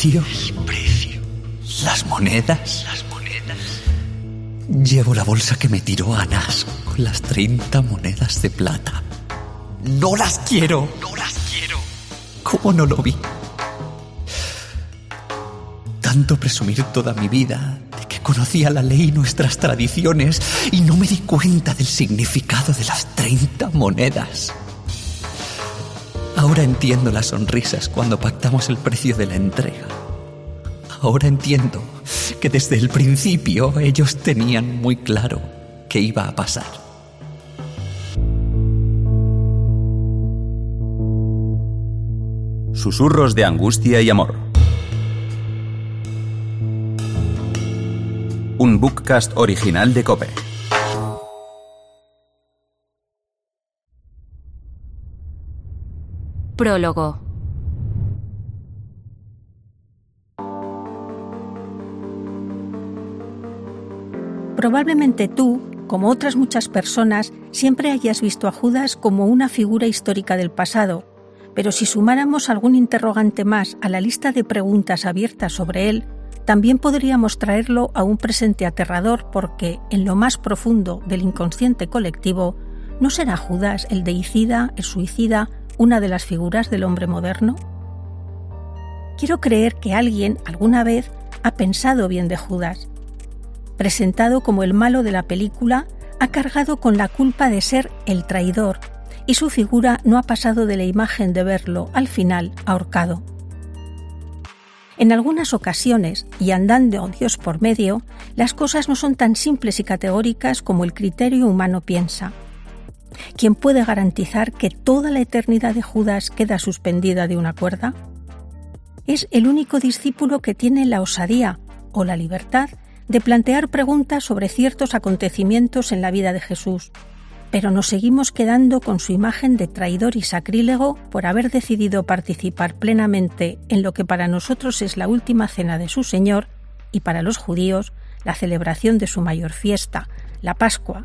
precio? Las monedas. Las monedas. Llevo la bolsa que me tiró Anas con las 30 monedas de plata. No las quiero. No las quiero. ¿Cómo no lo vi? Tanto presumir toda mi vida de que conocía la ley y nuestras tradiciones y no me di cuenta del significado de las 30 monedas. Ahora entiendo las sonrisas cuando pactamos el precio de la entrega. Ahora entiendo que desde el principio ellos tenían muy claro qué iba a pasar. Susurros de angustia y amor. Un bookcast original de Cope. Prólogo. Probablemente tú, como otras muchas personas, siempre hayas visto a Judas como una figura histórica del pasado, pero si sumáramos algún interrogante más a la lista de preguntas abiertas sobre él, también podríamos traerlo a un presente aterrador porque, en lo más profundo del inconsciente colectivo, ¿no será Judas el deicida, el suicida, una de las figuras del hombre moderno? Quiero creer que alguien alguna vez ha pensado bien de Judas. Presentado como el malo de la película, ha cargado con la culpa de ser el traidor y su figura no ha pasado de la imagen de verlo, al final, ahorcado. En algunas ocasiones, y andando Dios por medio, las cosas no son tan simples y categóricas como el criterio humano piensa. ¿Quién puede garantizar que toda la eternidad de Judas queda suspendida de una cuerda? Es el único discípulo que tiene la osadía o la libertad de plantear preguntas sobre ciertos acontecimientos en la vida de Jesús, pero nos seguimos quedando con su imagen de traidor y sacrílego por haber decidido participar plenamente en lo que para nosotros es la última cena de su Señor y para los judíos la celebración de su mayor fiesta, la Pascua,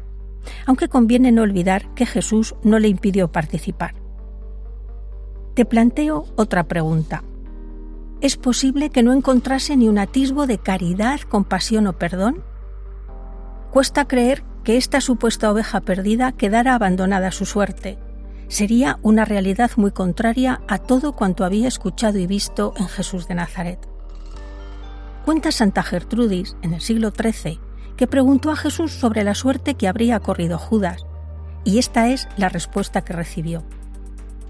aunque conviene no olvidar que Jesús no le impidió participar. Te planteo otra pregunta. ¿Es posible que no encontrase ni un atisbo de caridad, compasión o perdón? Cuesta creer que esta supuesta oveja perdida quedara abandonada a su suerte. Sería una realidad muy contraria a todo cuanto había escuchado y visto en Jesús de Nazaret. Cuenta Santa Gertrudis, en el siglo XIII, que preguntó a Jesús sobre la suerte que habría corrido Judas, y esta es la respuesta que recibió.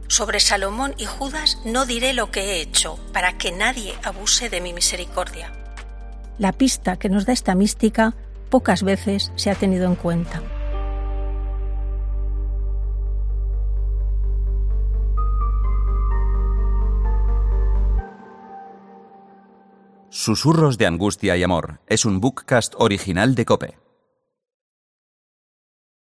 Sobre Salomón y Judas no diré lo que he hecho, para que nadie abuse de mi misericordia. La pista que nos da esta mística pocas veces se ha tenido en cuenta. Susurros de Angustia y Amor es un bookcast original de Cope.